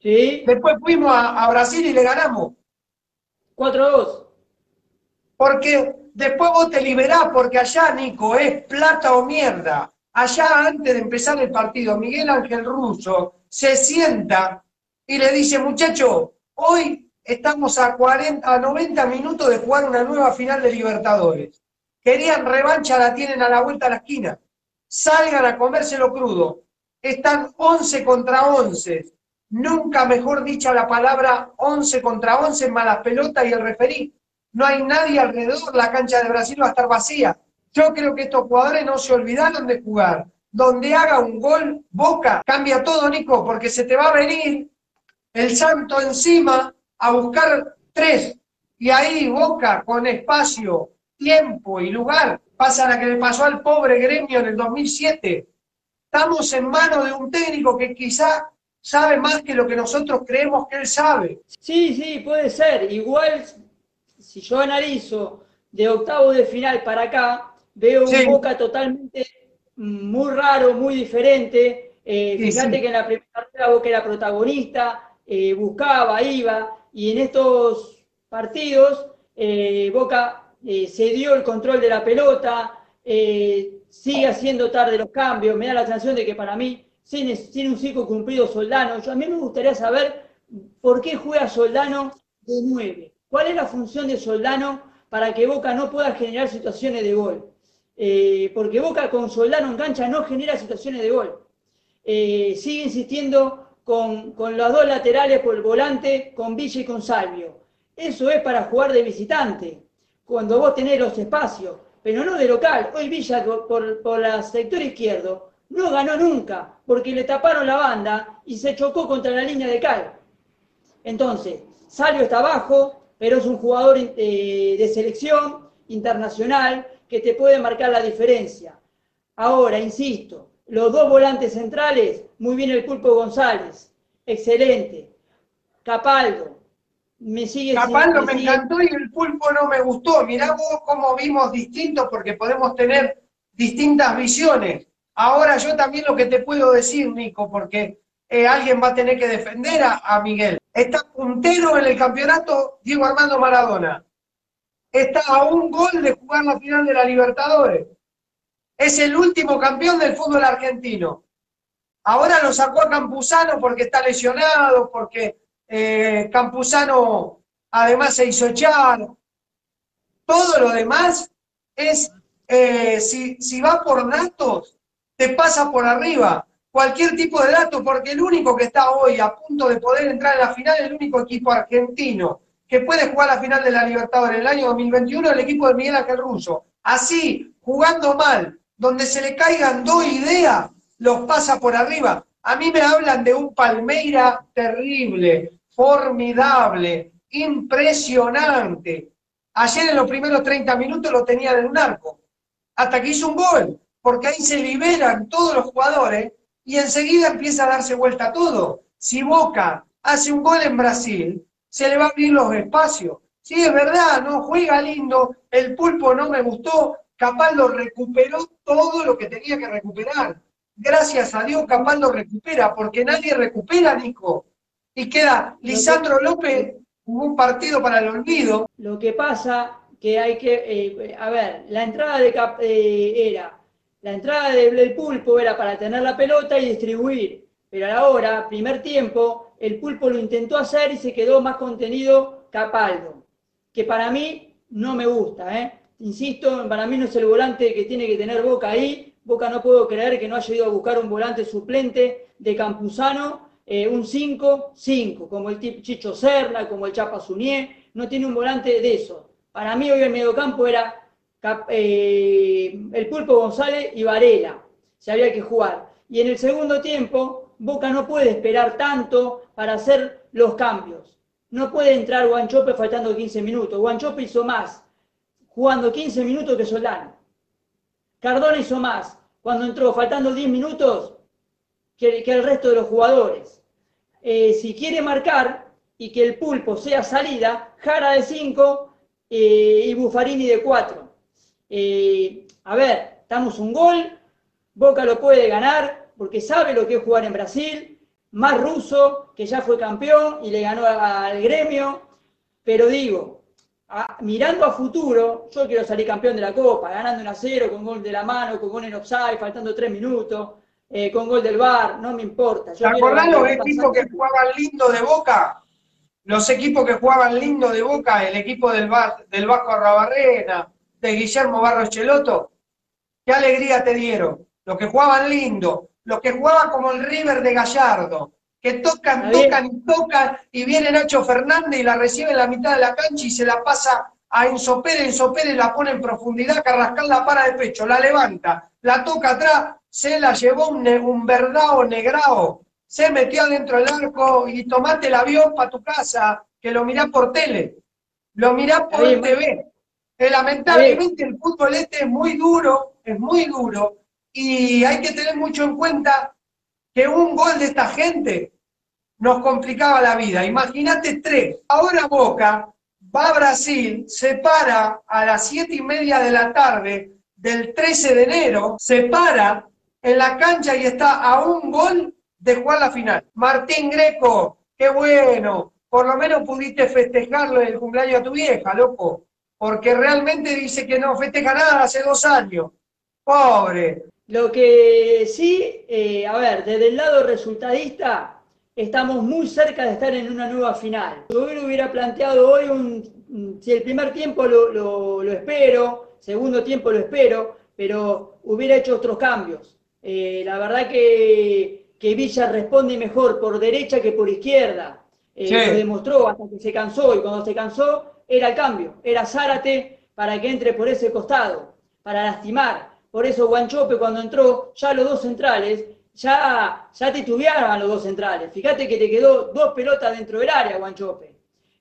Sí. Después fuimos a, a Brasil y le ganamos. 4-2. Porque después vos te liberás, porque allá, Nico, es plata o mierda. Allá, antes de empezar el partido, Miguel Ángel Russo se sienta y le dice, muchacho, hoy estamos a, 40, a 90 minutos de jugar una nueva final de Libertadores. Querían revancha, la tienen a la vuelta a la esquina. Salgan a comérselo crudo. Están 11 contra 11. Nunca mejor dicha la palabra 11 contra 11 en malas pelotas y el referí. No hay nadie alrededor, la cancha de Brasil va a estar vacía. Yo creo que estos jugadores no se olvidaron de jugar donde haga un gol Boca, cambia todo, Nico, porque se te va a venir el Santo encima a buscar tres. Y ahí Boca, con espacio, tiempo y lugar, pasa la que le pasó al pobre gremio en el 2007. Estamos en manos de un técnico que quizá sabe más que lo que nosotros creemos que él sabe. Sí, sí, puede ser. Igual, si yo analizo de octavo de final para acá, veo un Boca totalmente muy raro, muy diferente. Eh, fíjate que en la primera rueda Boca era protagonista, eh, buscaba, iba, y en estos partidos eh, Boca se dio el control de la pelota, sigue haciendo tarde los cambios, me da la sensación de que para mí tiene, tiene un ciclo cumplido Soldano. Yo, a mí me gustaría saber por qué juega Soldano de 9. ¿Cuál es la función de Soldano para que Boca no pueda generar situaciones de gol? Eh, porque Boca con Soldano en cancha no genera situaciones de gol. Eh, sigue insistiendo con, con, los dos laterales por el volante, con Villa y con Salvio. Eso es para jugar de visitante, cuando vos tenés los espacios, pero no de local. Hoy Villa por, por el sector izquierdo no ganó nunca, porque le taparon la banda y se chocó contra la línea de cal. Entonces, Salvio está abajo, pero es un jugador eh, de selección internacional, que te puede marcar la diferencia. Ahora, insisto, los dos volantes centrales, muy bien el Pulpo González, excelente. Capaldo, me sigue. Capaldo me, encantó y el Pulpo no me gustó. Mirá vos cómo vimos distintos porque podemos tener distintas visiones. Ahora yo también lo que te puedo decir, Nico, porque eh, alguien va a tener que defender a, a Miguel. Está puntero en el campeonato Diego Armando Maradona está a un gol de jugar la final de la Libertadores. Es el último campeón del fútbol argentino. Ahora lo sacó a Campuzano porque está lesionado, porque eh, Campuzano además se hizo echar. Todo lo demás es, eh, si, si va por datos, te pasa por arriba. Cualquier tipo de dato, porque el único que está hoy a punto de poder entrar en la final el único equipo argentino que puede jugar la final de la Libertadores en el año 2021 el equipo de Miguel Ángel Russo. Así, jugando mal, donde se le caigan dos ideas, los pasa por arriba. A mí me hablan de un Palmeira terrible, formidable, impresionante. Ayer en los primeros 30 minutos lo tenía en un arco, hasta que hizo un gol, porque ahí se liberan todos los jugadores y enseguida empieza a darse vuelta todo. Si Boca hace un gol en Brasil, se le va a abrir los espacios. Sí, es verdad, no juega lindo, el pulpo no me gustó, Capaldo recuperó todo lo que tenía que recuperar. Gracias a Dios Capaldo recupera, porque nadie recupera, Nico. Y queda Lisandro López, un partido para el olvido. Lo que pasa que hay que, eh, a ver, la entrada de eh, era, la entrada del pulpo era para tener la pelota y distribuir, pero ahora, primer tiempo, el pulpo lo intentó hacer y se quedó más contenido Capaldo, que para mí no me gusta, ¿eh? Insisto, para mí no es el volante que tiene que tener Boca ahí. Boca no puedo creer que no haya ido a buscar un volante suplente de Campuzano, eh, un 5-5, como el Chicho Serna, como el Chapa Zunier. No tiene un volante de eso. Para mí hoy el mediocampo era eh, el Pulpo González y Varela. Se había que jugar. Y en el segundo tiempo, Boca no puede esperar tanto para hacer los cambios. No puede entrar Guanchope faltando 15 minutos. Guanchope hizo más jugando 15 minutos que Solano. Cardona hizo más cuando entró faltando 10 minutos que, el resto de los jugadores. Eh, si quiere marcar y que el pulpo sea salida, Jara de 5 eh, y Buffarini de 4. Eh, a ver, estamos un gol, Boca lo puede ganar porque sabe lo que es jugar en Brasil, más ruso, que ya fue campeón y le ganó al gremio, pero digo, mirando a futuro, yo quiero salir campeón de la Copa, ganando un a 0, con gol de la mano, con gol en offside, faltando 3 minutos, eh, con gol del bar, no me importa. ¿Te acordás los equipos que jugaban lindo de Boca? Los equipos que jugaban lindo de Boca, el equipo del, del Vasco Arrabarrena, de Guillermo Barros Cheloto, qué alegría te dieron. Los que jugaban lindo, los que jugaban como el River de Gallardo, que tocan, tocan y tocan, y viene Nacho Fernández y la recibe en la mitad de la cancha y se la pasa a Enzo Pérez, Enzo Pérez la pone en profundidad, Carrascal la para de pecho, la levanta, la toca atrás, se la llevó un, un verdao negrao, se metió adentro del arco y tomate el avión para tu casa, que lo mirá por tele, lo mirá por TV. Eh, lamentablemente el fútbol este es muy duro, es muy duro, y hay que tener mucho en cuenta que un gol de esta gente nos complicaba la vida. Imagínate tres. Ahora Boca va a Brasil, se para a las siete y media de la tarde del 13 de enero, se para en la cancha y está a un gol de jugar la final. Martín Greco, qué bueno. Por lo menos pudiste festejarlo el cumpleaños a tu vieja, loco. Porque realmente dice que no festeja nada hace dos años. Pobre. Lo que sí, eh, a ver, desde el lado resultadista, estamos muy cerca de estar en una nueva final. Yo hubiera planteado hoy un, si el primer tiempo lo, espero, segundo tiempo lo espero, pero hubiera hecho otros cambios. Eh, la verdad que, que, Villa responde mejor por derecha que por izquierda. Eh, Lo demostró hasta que se cansó y cuando se cansó era el cambio, era Zárate para que entre por ese costado, para lastimar. Por eso Guanchope cuando entró, ya los dos centrales ya, ya titubearon a los dos centrales. Fíjate que te quedó dos pelotas dentro del área, Guanchope.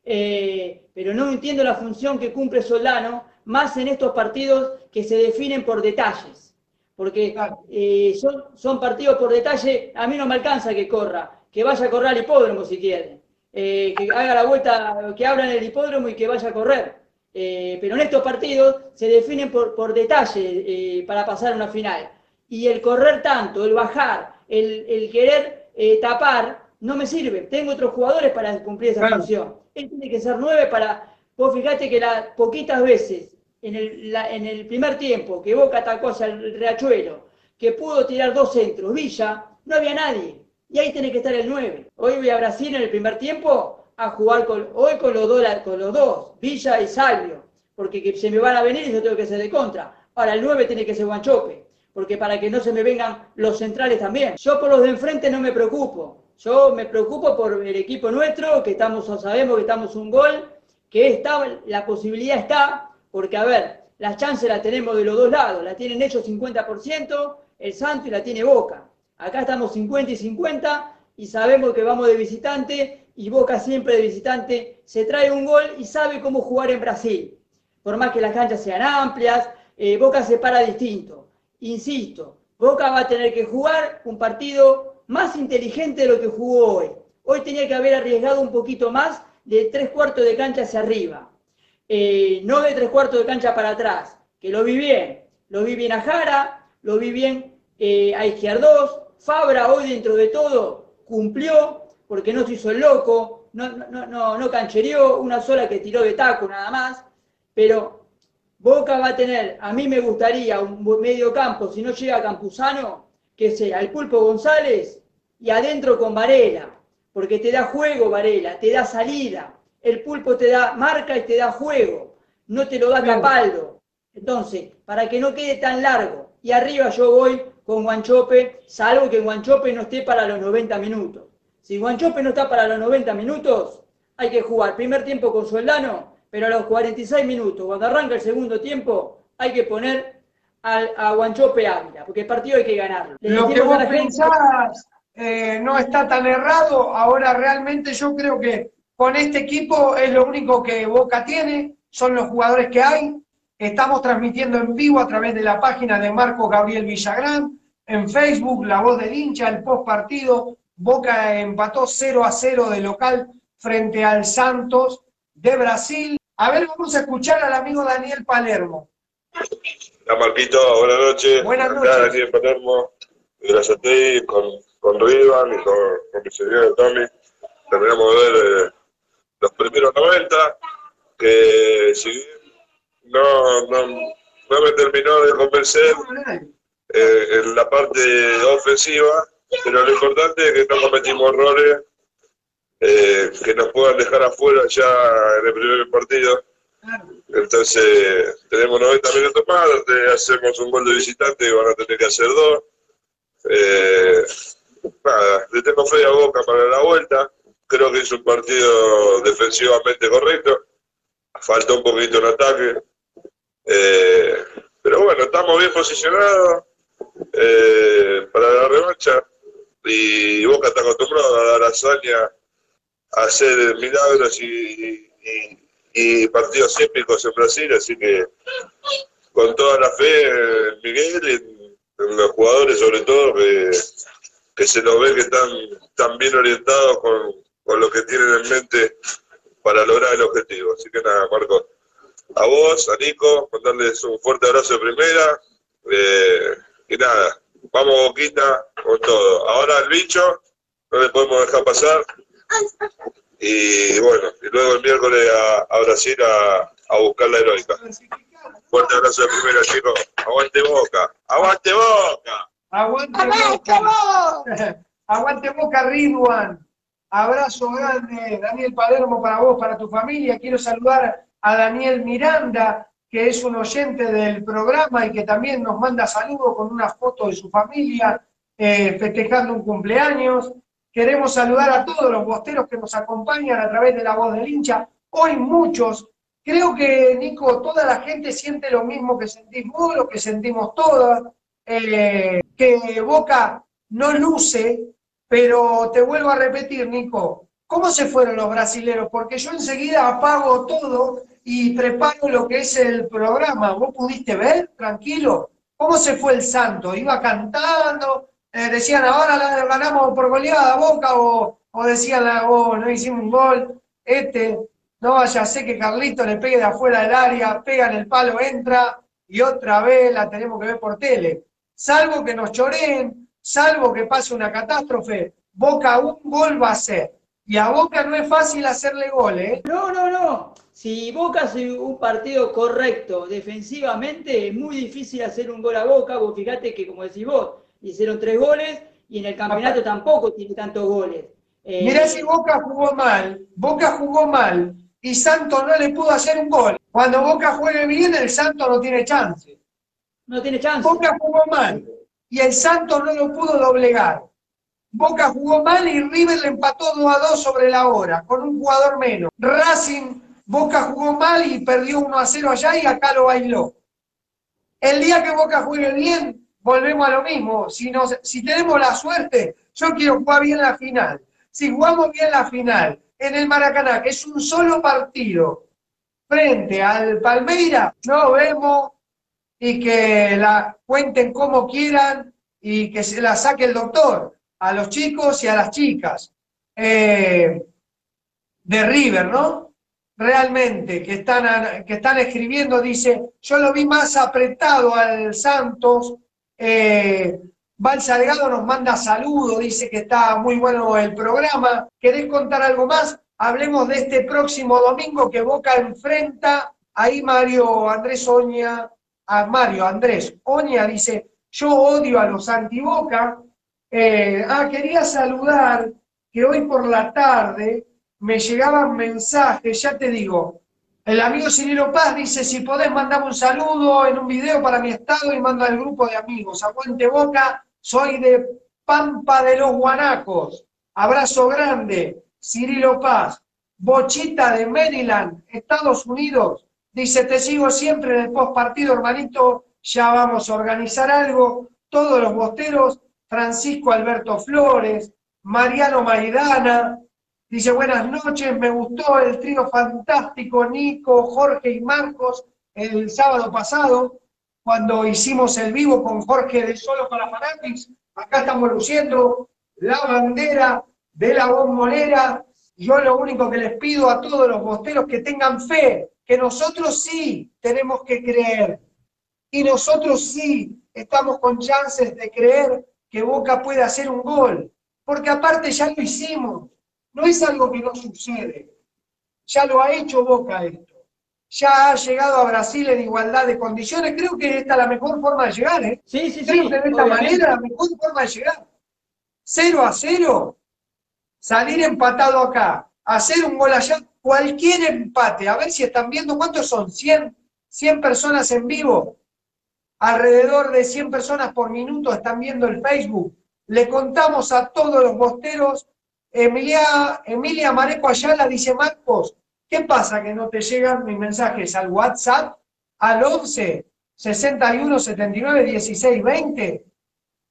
Eh, pero no entiendo la función que cumple Solano, más en estos partidos que se definen por detalles. Porque eh, son, son partidos por detalle, a mí no me alcanza que corra, que vaya a correr al hipódromo si quiere. Eh, que haga la vuelta, que abran el hipódromo y que vaya a correr. pero en estos partidos se definen por, por detalle para pasar a una final y el correr tanto, el bajar, el, querer eh, tapar, no me sirve. Tengo otros jugadores para cumplir esa función. Él tiene que ser nueve para... Vos fíjate que la, poquitas veces en el, en el primer tiempo que Boca atacó hacia el Riachuelo, que pudo tirar dos centros, Villa, no había nadie. Y ahí tiene que estar el 9. Hoy voy a Brasil en el primer tiempo a jugar con, hoy con los, dos, con los dos, Villa y Salvio, porque se me van a venir y yo tengo que ser de contra. Ahora el 9 tiene que ser Guanchope porque para que no se me vengan los centrales también. Yo por los de enfrente no me preocupo, yo me preocupo por el equipo nuestro, que estamos, sabemos que estamos un gol, que está, la posibilidad está, porque a ver, las chances las tenemos de los dos lados, la tienen ellos 50%, el Santo y la tiene Boca. Acá estamos 50 y 50 y sabemos que vamos de visitante y Boca siempre de visitante se trae un gol y sabe cómo jugar en Brasil. por más que las canchas sean amplias, eh, Boca se para distinto. Insisto, Boca va a tener que jugar un partido más inteligente de lo que jugó hoy. Hoy tenía que haber arriesgado un poquito más de tres cuartos de cancha hacia arriba. Eh, no de tres cuartos de cancha para atrás, que lo vi bien. Lo vi bien a Jara, lo vi bien eh, a Izquierdos. Fabra hoy dentro de todo cumplió, porque no se hizo el loco, no, no, no, no canchereó, una sola que tiró de taco nada más. Pero Boca va a tener, a mí me gustaría un medio campo, si no llega Campuzano, que sea el Pulpo González y adentro con Varela, porque te da juego Varela, te da salida. El Pulpo te da marca y te da juego, no te lo da Capaldo. Entonces, para que no quede tan largo, y arriba yo voy con Guanchope, salvo que Guanchope no esté para los 90 minutos. Si Guanchope no está para los 90 minutos, hay que jugar primer tiempo con Soldano, pero a los 46 minutos, cuando arranca el segundo tiempo, hay que poner al, a Guanchope Ávila, porque el partido hay que ganarlo. Le Lo que vos la gente- pensás eh, no está tan errado. Ahora realmente yo creo que con este equipo es lo único que Boca tiene, son los jugadores que hay. Estamos transmitiendo en vivo a través de la página de Marco Gabriel Villagrán, en Facebook, La Voz del Hincha, el post partido. Boca empató 0 a 0 de local frente al Santos de Brasil. A ver, vamos a escuchar al amigo Daniel Palermo. Hola Marquito, buenas noches. Buenas Acá noches. Daniel Palermo, gracias a ti, con, con Rivan y con, con mi señor Tommy. Terminamos de ver eh, los primeros 90, que si bien no, no, no me terminó de convencer eh, en la parte ofensiva, pero lo importante es que no cometimos errores eh, que nos puedan dejar afuera ya en el primer partido. Entonces, tenemos 90 minutos más, donde hacemos un gol de visitante y van a tener que hacer dos. Eh, nada, le tengo fe Boca para la vuelta. Creo que es un partido defensivamente correcto. Falta un poquito en ataque. Eh, pero bueno, estamos bien posicionados eh, para la revancha. Y Boca está acostumbrado a dar hazaña, a hacer milagros y, y- y partidos épicos en Brasil, así que con toda la fe en Miguel y en, los jugadores sobre todo, que, que se los ve que están, están bien orientados con, con lo que tienen en mente para lograr el objetivo. Así que nada, Marco, a vos, a Nico, mandarles un fuerte abrazo de primera, eh, y nada, vamos Boquita con todo. Ahora el bicho, no le podemos dejar pasar, y bueno, y luego el miércoles a, a Brasil a, a buscar la heroica. Fuerte abrazo de primera, chicos. Aguante boca. Aguante boca. Aguante Boca. Aguante Boca, Ridwan. Abrazo grande, Daniel Palermo, para vos, para tu familia. Quiero saludar a Daniel Miranda, que es un oyente del programa y que también nos manda saludos con una foto de su familia, eh, festejando un cumpleaños. Queremos saludar a todos los bosteros que nos acompañan a través de la voz del hincha. Hoy muchos. Creo que, Nico, toda la gente siente lo mismo que sentís vos, lo que sentimos todos. Eh, que Boca no luce, pero te vuelvo a repetir, Nico, ¿cómo se fueron los brasileros? Porque yo enseguida apago todo y preparo lo que es el programa. ¿Vos pudiste ver? Tranquilo. ¿Cómo se fue el Santo? ¿Iba cantando? Eh, decían, ahora la ganamos por goleada Boca, o, o decían, oh, no hicimos un gol. Este, no, ya sé que Carlito le pegue de afuera del área, pega en el palo, entra, y otra vez la tenemos que ver por tele. Salvo que nos choreen, salvo que pase una catástrofe, Boca un gol va a hacer. Y a Boca no es fácil hacerle goles, ¿eh? No, no, no. Si Boca hace un partido correcto defensivamente, es muy difícil hacer un gol a Boca. Vos fíjate que, como decís vos, hicieron tres goles y en el campeonato tampoco tiene tantos goles. Eh, Mirá si Boca jugó mal, Boca jugó mal y Santos no le pudo hacer un gol. Cuando Boca juegue bien, el Santos no tiene chance. No tiene chance. Boca jugó mal y el Santos no lo pudo doblegar. Boca jugó mal y River le empató 2 a 2 sobre la hora, con un jugador menos. Racing, Boca jugó mal y perdió 1 a 0 allá y acá lo bailó. El día que Boca juegue bien, volvemos a lo mismo. Si, nos, si tenemos la suerte, yo quiero jugar bien la final. Si jugamos bien la final en el Maracaná, que es un solo partido, frente al Palmeira, nos vemos y que la cuenten como quieran y que se la saque el doctor a los chicos y a las chicas eh, de River, ¿no? Realmente, que están, que están escribiendo, dice, yo lo vi más apretado al Santos, eh, Val Salgado nos manda saludos, dice que está muy bueno el programa. ¿Querés contar algo más? Hablemos de este próximo domingo que Boca enfrenta. Ahí Mario Andrés Oña, a Mario Andrés Oña dice, yo odio a los antiboca. Eh, ah, quería saludar que hoy por la tarde me llegaban mensajes, ya te digo, el amigo Cirilo Paz dice, si podés mandar un saludo en un video para mi estado y manda al grupo de amigos. Aguante Boca, soy de Pampa de los Guanacos. Abrazo grande, Cirilo Paz. Bochita de Maryland, Estados Unidos. Dice, te sigo siempre en el post partido, hermanito. Ya vamos a organizar algo. Todos los bosteros, Francisco Alberto Flores, Mariano Maidana, Dice, buenas noches, me gustó el trío fantástico, Nico, Jorge y Marcos, el sábado pasado, cuando hicimos el vivo con Jorge de Solo para Fanatics. Acá estamos luciendo la bandera de la bombonera. Yo lo único que les pido a todos los bosteros que tengan fe, que nosotros sí tenemos que creer. Y nosotros sí estamos con chances de creer que Boca puede hacer un gol. Porque aparte ya lo hicimos no es algo que no sucede. Ya lo ha hecho Boca esto. Ya ha llegado a Brasil en igualdad de condiciones. Creo que esta es la mejor forma de llegar. ¿eh? Sí, sí, Creo sí. que de esta manera la mejor forma de llegar. Cero a cero. Salir empatado acá. Hacer un gol allá. Cualquier empate. A ver si están viendo cuántos son. 100, 100 personas en vivo. Alrededor de 100 personas por minuto están viendo el Facebook. Le contamos a todos los bosteros Emilia, Emilia Mareco Ayala dice, Marcos, ¿qué pasa que no te llegan mis mensajes al WhatsApp al 11 61 79 16 20?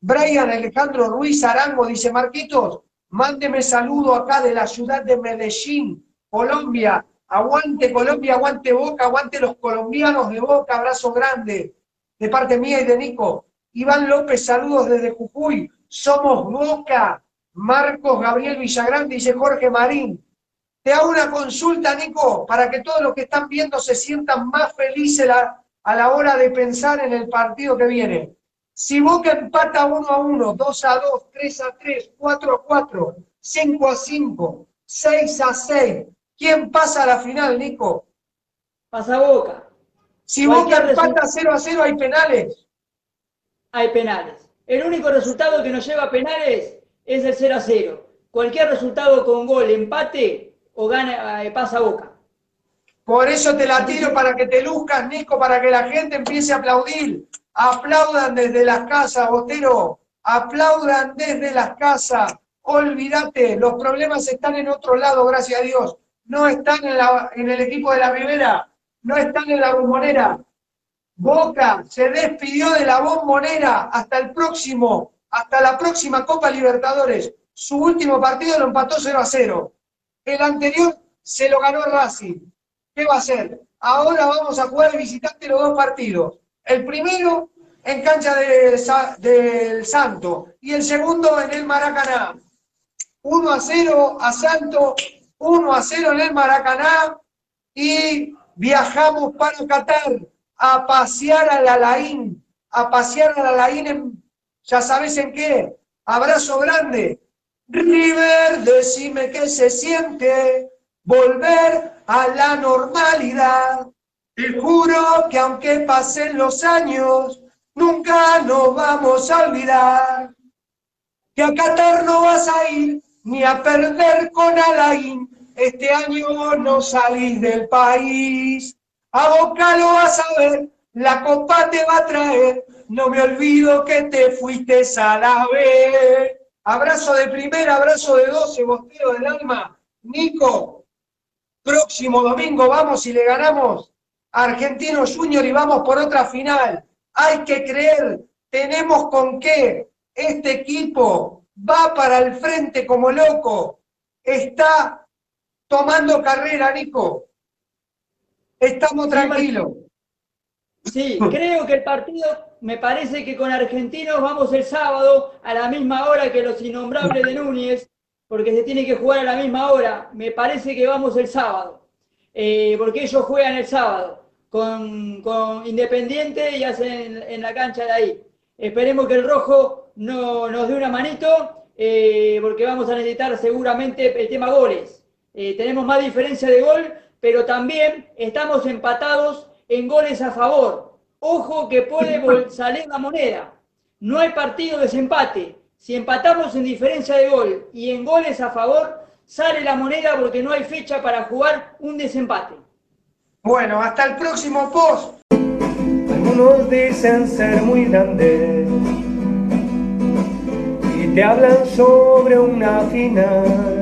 Brian Alejandro Ruiz Arango dice, Marquitos, mándeme saludo acá de la ciudad de Medellín, Colombia. Aguante Colombia, aguante Boca, aguante los colombianos de Boca, abrazo grande de parte mía y de Nico. Iván López, saludos desde Jujuy. Somos Boca, Marcos Gabriel Villagrán, dice Jorge Marín. Te hago una consulta, Nico, para que todos los que están viendo se sientan más felices la, a la hora de pensar en el partido que viene. Si Boca empata 1 a 1, 2 a 2, 3 a 3, 4 a 4, 5 a 5, 6 a 6, ¿quién pasa a la final, Nico? Pasa Boca. Si Boca empata 0 a 0, hay penales. Hay penales. El único resultado que nos lleva a penales es el 0 a 0. Cualquier resultado con gol, empate o gana, eh, pasa Boca. Por eso te la tiro para que te luzcas, Nico, para que la gente empiece a aplaudir. Aplaudan desde las casas, Botero. Aplaudan desde las casas. Olvídate, los problemas están en otro lado, gracias a Dios. No están en, la- en el equipo de la Ribera, no están en la bombonera. Boca se despidió de la bombonera hasta el próximo, hasta la próxima Copa Libertadores. Su último partido lo empató 0 a 0. El anterior se lo ganó Racing. ¿Qué va a hacer? Ahora vamos a jugar de visitante los dos partidos. El primero en cancha del Santo y el segundo en el Maracaná. 1 a 0 a Santo, 1 a 0 en el Maracaná y viajamos para Qatar a pasear al Alain, a pasear al Alain en, ya sabes en qué, abrazo grande. River, decime qué se siente volver a la normalidad. Te juro que aunque pasen los años, nunca nos vamos a olvidar. Que a Qatar no vas a ir ni a perder con Alain. Este año no salís del país. A Boca lo vas a ver, la copa te va a traer. No me olvido que te fuiste a la vez. Abrazo de primera, abrazo de doce, bostero del alma. Nico, próximo domingo vamos y le ganamos a Argentino Junior y vamos por otra final. Hay que creer, tenemos con qué. Este equipo va para el frente como loco. Está tomando carrera, Nico. Estamos tranquilos. Sí, creo que el partido, me parece que con Argentinos vamos el sábado a la misma hora que los innombrables de Núñez, porque se tiene que jugar a la misma hora. Me parece que vamos el sábado, eh, porque ellos juegan el sábado con, con Independiente y hacen en, la cancha de ahí. Esperemos que el rojo no, nos dé una manito, eh, porque vamos a necesitar seguramente el tema goles. Eh, tenemos más diferencia de gol, pero también estamos empatados en goles a favor. Ojo que puede salir la moneda. No hay partido de desempate. Si empatamos en diferencia de gol y en goles a favor, sale la moneda porque no hay fecha para jugar un desempate. Bueno, hasta el próximo post. Algunos dicen ser muy grandes y te hablan sobre una final